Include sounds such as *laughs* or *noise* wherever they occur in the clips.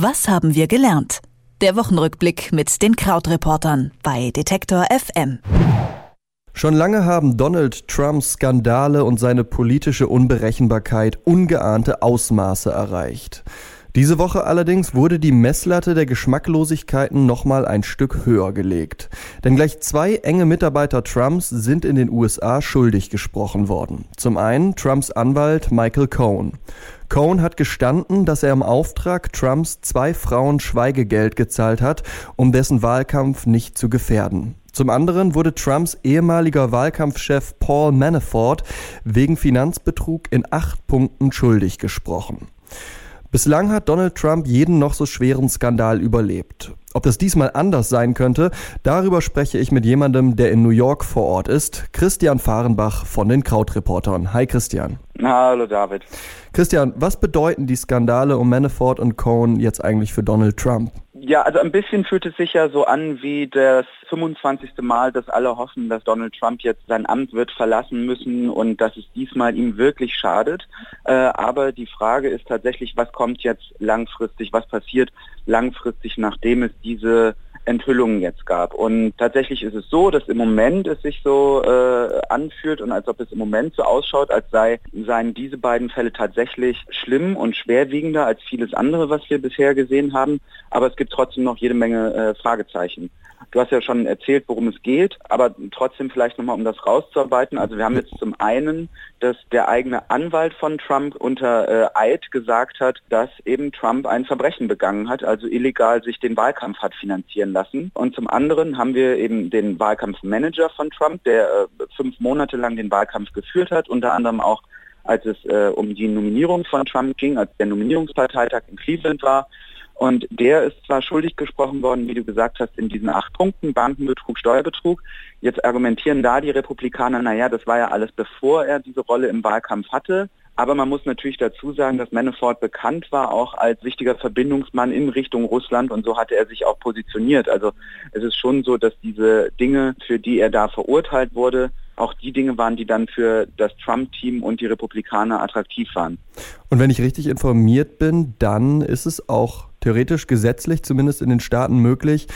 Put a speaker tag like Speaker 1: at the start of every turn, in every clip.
Speaker 1: Was haben wir gelernt? Der Wochenrückblick mit den Krautreportern bei Detektor FM.
Speaker 2: Schon lange haben Donald Trumps Skandale und seine politische Unberechenbarkeit ungeahnte Ausmaße erreicht. Diese Woche allerdings wurde die Messlatte der Geschmacklosigkeiten nochmal ein Stück höher gelegt. Denn gleich zwei enge Mitarbeiter Trumps sind in den USA schuldig gesprochen worden. Zum einen Trumps Anwalt Michael Cohen. Cohen hat gestanden, dass er im Auftrag Trumps zwei Frauen Schweigegeld gezahlt hat, um dessen Wahlkampf nicht zu gefährden. Zum anderen wurde Trumps ehemaliger Wahlkampfchef Paul Manafort wegen Finanzbetrug in acht Punkten schuldig gesprochen. Bislang hat Donald Trump jeden noch so schweren Skandal überlebt. Ob das diesmal anders sein könnte, darüber spreche ich mit jemandem, der in New York vor Ort ist, Christian Fahrenbach von den Krautreportern. Hi Christian.
Speaker 3: Hallo David.
Speaker 2: Christian, was bedeuten die Skandale um Manafort und Cohen jetzt eigentlich für Donald Trump?
Speaker 3: Ja, also ein bisschen fühlt es sich ja so an wie das 25. Mal, dass alle hoffen, dass Donald Trump jetzt sein Amt wird verlassen müssen und dass es diesmal ihm wirklich schadet. Äh, aber die Frage ist tatsächlich, was kommt jetzt langfristig, was passiert langfristig, nachdem es diese Enthüllungen jetzt gab. Und tatsächlich ist es so, dass im Moment es sich so äh, anfühlt und als ob es im Moment so ausschaut, als sei, seien diese beiden Fälle tatsächlich schlimm und schwerwiegender als vieles andere, was wir bisher gesehen haben. Aber es gibt trotzdem noch jede Menge äh, Fragezeichen. Du hast ja schon erzählt, worum es geht, aber trotzdem vielleicht nochmal, um das rauszuarbeiten. Also wir haben jetzt zum einen, dass der eigene Anwalt von Trump unter äh, Eid gesagt hat, dass eben Trump ein Verbrechen begangen hat, also illegal sich den Wahlkampf hat finanzieren lassen. Und zum anderen haben wir eben den Wahlkampfmanager von Trump, der äh, fünf Monate lang den Wahlkampf geführt hat, unter anderem auch als es äh, um die Nominierung von Trump ging, als der Nominierungsparteitag in Cleveland war. Und der ist zwar schuldig gesprochen worden, wie du gesagt hast, in diesen acht Punkten, Bankenbetrug, Steuerbetrug. Jetzt argumentieren da die Republikaner, naja, das war ja alles bevor er diese Rolle im Wahlkampf hatte. Aber man muss natürlich dazu sagen, dass Manafort bekannt war auch als wichtiger Verbindungsmann in Richtung Russland und so hatte er sich auch positioniert. Also es ist schon so, dass diese Dinge, für die er da verurteilt wurde, auch die Dinge waren, die dann für das Trump-Team und die Republikaner attraktiv waren.
Speaker 2: Und wenn ich richtig informiert bin, dann ist es auch theoretisch gesetzlich, zumindest in den Staaten, möglich,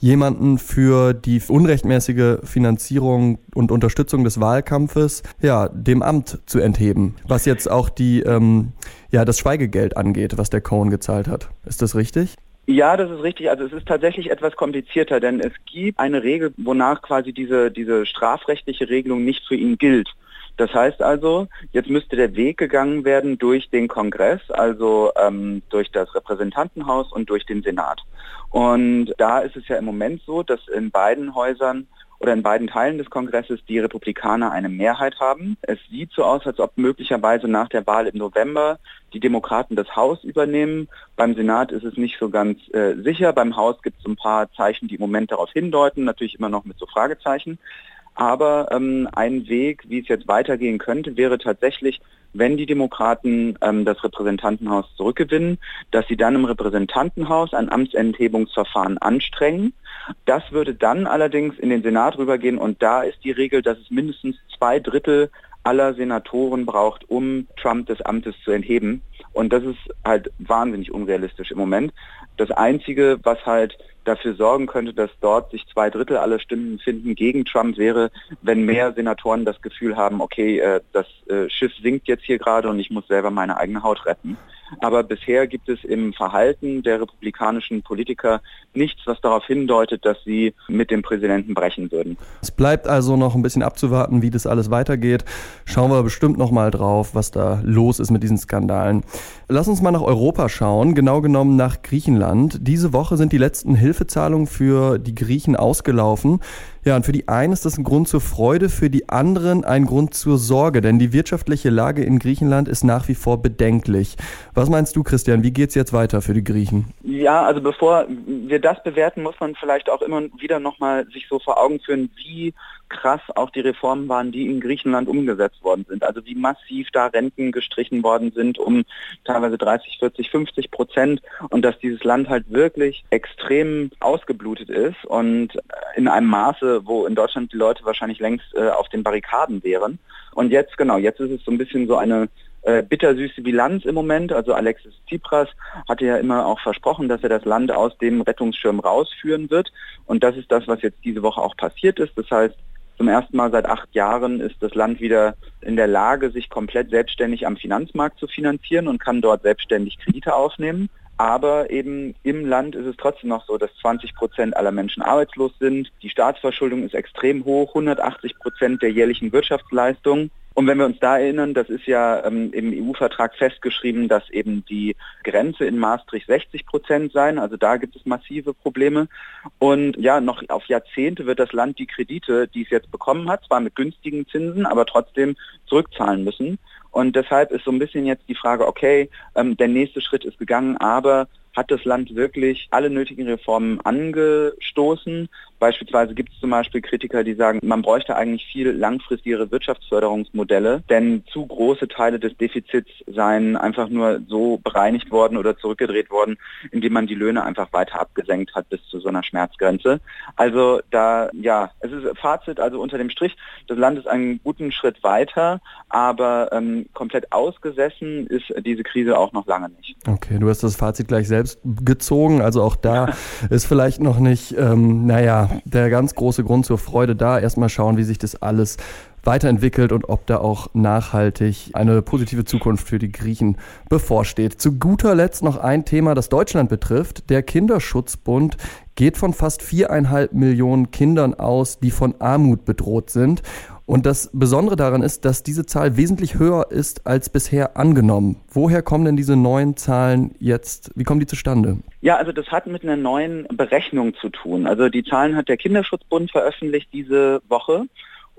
Speaker 2: jemanden für die unrechtmäßige Finanzierung und Unterstützung des Wahlkampfes, ja, dem Amt zu entheben, was jetzt auch die, ähm, ja, das Schweigegeld angeht, was der Cohen gezahlt hat. Ist das richtig?
Speaker 3: Ja, das ist richtig. Also es ist tatsächlich etwas komplizierter, denn es gibt eine Regel, wonach quasi diese, diese strafrechtliche Regelung nicht für ihn gilt. Das heißt also, jetzt müsste der Weg gegangen werden durch den Kongress, also ähm, durch das Repräsentantenhaus und durch den Senat. Und da ist es ja im Moment so, dass in beiden Häusern oder in beiden Teilen des Kongresses die Republikaner eine Mehrheit haben. Es sieht so aus, als ob möglicherweise nach der Wahl im November die Demokraten das Haus übernehmen. Beim Senat ist es nicht so ganz äh, sicher. Beim Haus gibt es ein paar Zeichen, die im Moment darauf hindeuten, natürlich immer noch mit so Fragezeichen. Aber ähm, ein Weg, wie es jetzt weitergehen könnte, wäre tatsächlich, wenn die Demokraten ähm, das Repräsentantenhaus zurückgewinnen, dass sie dann im Repräsentantenhaus ein Amtsenthebungsverfahren anstrengen. Das würde dann allerdings in den Senat rübergehen und da ist die Regel, dass es mindestens zwei Drittel aller Senatoren braucht, um Trump des Amtes zu entheben. Und das ist halt wahnsinnig unrealistisch im Moment. Das Einzige, was halt dafür sorgen könnte, dass dort sich zwei Drittel aller Stimmen finden gegen Trump, wäre, wenn mehr Senatoren das Gefühl haben, okay, äh, das äh, Schiff sinkt jetzt hier gerade und ich muss selber meine eigene Haut retten. Aber bisher gibt es im Verhalten der republikanischen Politiker nichts, was darauf hindeutet, dass sie mit dem Präsidenten brechen würden.
Speaker 2: Es bleibt also noch ein bisschen abzuwarten, wie das alles weitergeht. Schauen wir bestimmt noch mal drauf, was da los ist mit diesen Skandalen. Lass uns mal nach Europa schauen, genau genommen nach Griechenland. Diese Woche sind die letzten Hilfezahlungen für die Griechen ausgelaufen. Ja, und für die einen ist das ein Grund zur Freude, für die anderen ein Grund zur Sorge, denn die wirtschaftliche Lage in Griechenland ist nach wie vor bedenklich. Was meinst du, Christian, wie geht's jetzt weiter für die Griechen?
Speaker 3: Ja, also bevor wir das bewerten, muss man vielleicht auch immer wieder nochmal sich so vor Augen führen, wie krass auch die Reformen waren, die in Griechenland umgesetzt worden sind. Also wie massiv da Renten gestrichen worden sind um teilweise 30, 40, 50 Prozent und dass dieses Land halt wirklich extrem ausgeblutet ist und in einem Maße, wo in Deutschland die Leute wahrscheinlich längst äh, auf den Barrikaden wären. Und jetzt, genau, jetzt ist es so ein bisschen so eine äh, bittersüße Bilanz im Moment. Also Alexis Tsipras hatte ja immer auch versprochen, dass er das Land aus dem Rettungsschirm rausführen wird. Und das ist das, was jetzt diese Woche auch passiert ist. Das heißt, zum ersten Mal seit acht Jahren ist das Land wieder in der Lage, sich komplett selbstständig am Finanzmarkt zu finanzieren und kann dort selbstständig Kredite aufnehmen. Aber eben im Land ist es trotzdem noch so, dass 20 Prozent aller Menschen arbeitslos sind. Die Staatsverschuldung ist extrem hoch, 180 Prozent der jährlichen Wirtschaftsleistung. Und wenn wir uns da erinnern, das ist ja ähm, im EU-Vertrag festgeschrieben, dass eben die Grenze in Maastricht 60 Prozent sein. Also da gibt es massive Probleme. Und ja, noch auf Jahrzehnte wird das Land die Kredite, die es jetzt bekommen hat, zwar mit günstigen Zinsen, aber trotzdem zurückzahlen müssen. Und deshalb ist so ein bisschen jetzt die Frage, okay, ähm, der nächste Schritt ist gegangen, aber hat das Land wirklich alle nötigen Reformen angestoßen. Beispielsweise gibt es zum Beispiel Kritiker, die sagen, man bräuchte eigentlich viel langfristigere Wirtschaftsförderungsmodelle, denn zu große Teile des Defizits seien einfach nur so bereinigt worden oder zurückgedreht worden, indem man die Löhne einfach weiter abgesenkt hat bis zu so einer Schmerzgrenze. Also da, ja, es ist Fazit, also unter dem Strich, das Land ist einen guten Schritt weiter, aber ähm, komplett ausgesessen ist diese Krise auch noch lange nicht.
Speaker 2: Okay, du hast das Fazit gleich selbst gezogen. Also auch da *laughs* ist vielleicht noch nicht, ähm, naja, der ganz große Grund zur Freude da. Erstmal schauen, wie sich das alles weiterentwickelt und ob da auch nachhaltig eine positive Zukunft für die Griechen bevorsteht. Zu guter Letzt noch ein Thema, das Deutschland betrifft. Der Kinderschutzbund geht von fast viereinhalb Millionen Kindern aus, die von Armut bedroht sind. Und das Besondere daran ist, dass diese Zahl wesentlich höher ist als bisher angenommen. Woher kommen denn diese neuen Zahlen jetzt? Wie kommen die zustande?
Speaker 3: Ja, also das hat mit einer neuen Berechnung zu tun. Also die Zahlen hat der Kinderschutzbund veröffentlicht diese Woche.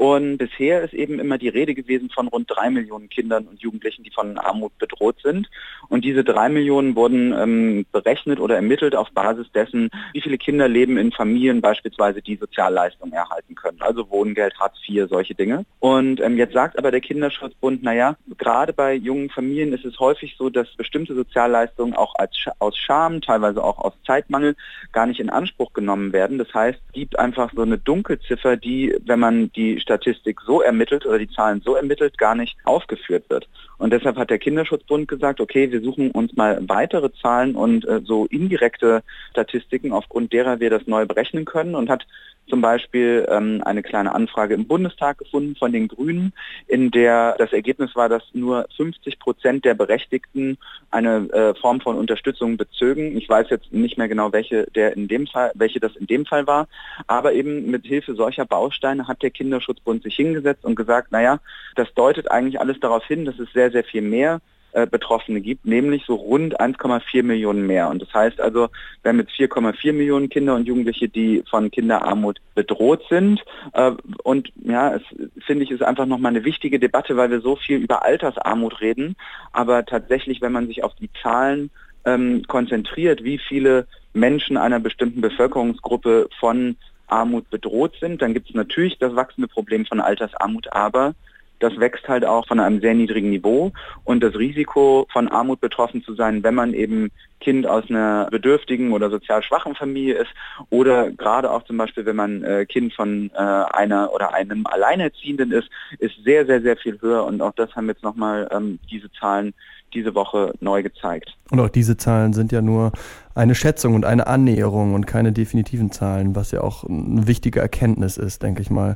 Speaker 3: Und bisher ist eben immer die Rede gewesen von rund drei Millionen Kindern und Jugendlichen, die von Armut bedroht sind. Und diese drei Millionen wurden ähm, berechnet oder ermittelt auf Basis dessen, wie viele Kinder leben in Familien beispielsweise, die Sozialleistungen erhalten können, also Wohngeld, Hartz IV, solche Dinge. Und ähm, jetzt sagt aber der Kinderschutzbund, naja, gerade bei jungen Familien ist es häufig so, dass bestimmte Sozialleistungen auch als, aus Scham, teilweise auch aus Zeitmangel, gar nicht in Anspruch genommen werden. Das heißt, es gibt einfach so eine Dunkelziffer, die, wenn man die Statistik so ermittelt oder die Zahlen so ermittelt gar nicht aufgeführt wird. Und deshalb hat der Kinderschutzbund gesagt, okay, wir suchen uns mal weitere Zahlen und äh, so indirekte Statistiken, aufgrund derer wir das neu berechnen können und hat zum Beispiel ähm, eine kleine Anfrage im Bundestag gefunden von den Grünen, in der das Ergebnis war, dass nur 50 Prozent der Berechtigten eine äh, Form von Unterstützung bezögen. Ich weiß jetzt nicht mehr genau, welche der in dem Fall, welche das in dem Fall war, aber eben mit Hilfe solcher Bausteine hat der Kinderschutzbund sich hingesetzt und gesagt, naja, das deutet eigentlich alles darauf hin, dass es sehr, sehr viel mehr äh, Betroffene gibt, nämlich so rund 1,4 Millionen mehr. Und das heißt also, wir haben jetzt 4,4 Millionen Kinder und Jugendliche, die von Kinderarmut bedroht sind. Äh, und ja, es finde ich ist einfach nochmal eine wichtige Debatte, weil wir so viel über Altersarmut reden. Aber tatsächlich, wenn man sich auf die Zahlen ähm, konzentriert, wie viele Menschen einer bestimmten Bevölkerungsgruppe von Armut bedroht sind, dann gibt es natürlich das wachsende Problem von Altersarmut, aber das wächst halt auch von einem sehr niedrigen Niveau. Und das Risiko von Armut betroffen zu sein, wenn man eben Kind aus einer bedürftigen oder sozial schwachen Familie ist oder gerade auch zum Beispiel, wenn man äh, Kind von äh, einer oder einem Alleinerziehenden ist, ist sehr, sehr, sehr viel höher und auch das haben jetzt nochmal ähm, diese Zahlen diese Woche neu gezeigt.
Speaker 2: Und auch diese Zahlen sind ja nur eine Schätzung und eine Annäherung und keine definitiven Zahlen, was ja auch eine wichtige Erkenntnis ist, denke ich mal.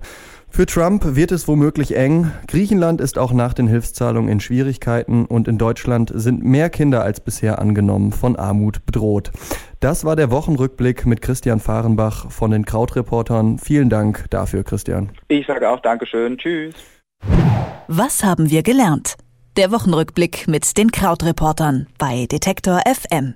Speaker 2: Für Trump wird es womöglich eng. Griechenland ist auch nach den Hilfszahlungen in Schwierigkeiten und in Deutschland sind mehr Kinder als bisher angenommen von Armut bedroht. Das war der Wochenrückblick mit Christian Fahrenbach von den Krautreportern. Vielen Dank dafür, Christian.
Speaker 3: Ich sage auch Dankeschön. Tschüss.
Speaker 1: Was haben wir gelernt? Der Wochenrückblick mit den Krautreportern bei Detektor FM.